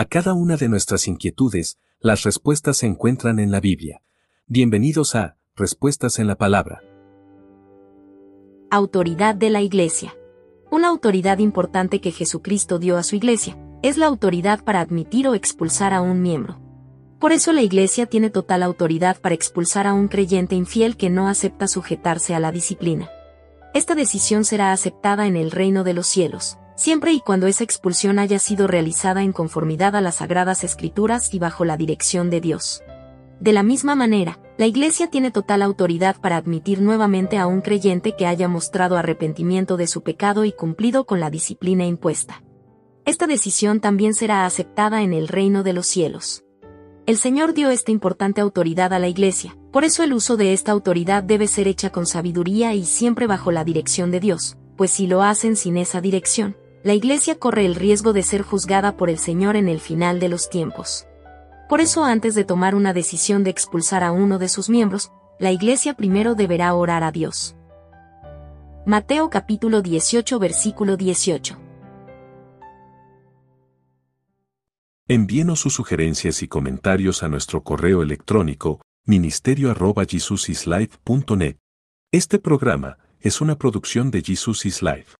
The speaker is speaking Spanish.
A cada una de nuestras inquietudes, las respuestas se encuentran en la Biblia. Bienvenidos a Respuestas en la Palabra. Autoridad de la Iglesia. Una autoridad importante que Jesucristo dio a su Iglesia es la autoridad para admitir o expulsar a un miembro. Por eso la Iglesia tiene total autoridad para expulsar a un creyente infiel que no acepta sujetarse a la disciplina. Esta decisión será aceptada en el reino de los cielos, siempre y cuando esa expulsión haya sido realizada en conformidad a las sagradas escrituras y bajo la dirección de Dios. De la misma manera, la Iglesia tiene total autoridad para admitir nuevamente a un creyente que haya mostrado arrepentimiento de su pecado y cumplido con la disciplina impuesta. Esta decisión también será aceptada en el reino de los cielos. El Señor dio esta importante autoridad a la Iglesia, por eso el uso de esta autoridad debe ser hecha con sabiduría y siempre bajo la dirección de Dios, pues si lo hacen sin esa dirección, la Iglesia corre el riesgo de ser juzgada por el Señor en el final de los tiempos. Por eso antes de tomar una decisión de expulsar a uno de sus miembros, la Iglesia primero deberá orar a Dios. Mateo capítulo 18 versículo 18. Envíenos sus sugerencias y comentarios a nuestro correo electrónico ministerio.jesusislife.net. Este programa es una producción de Jesus is Life.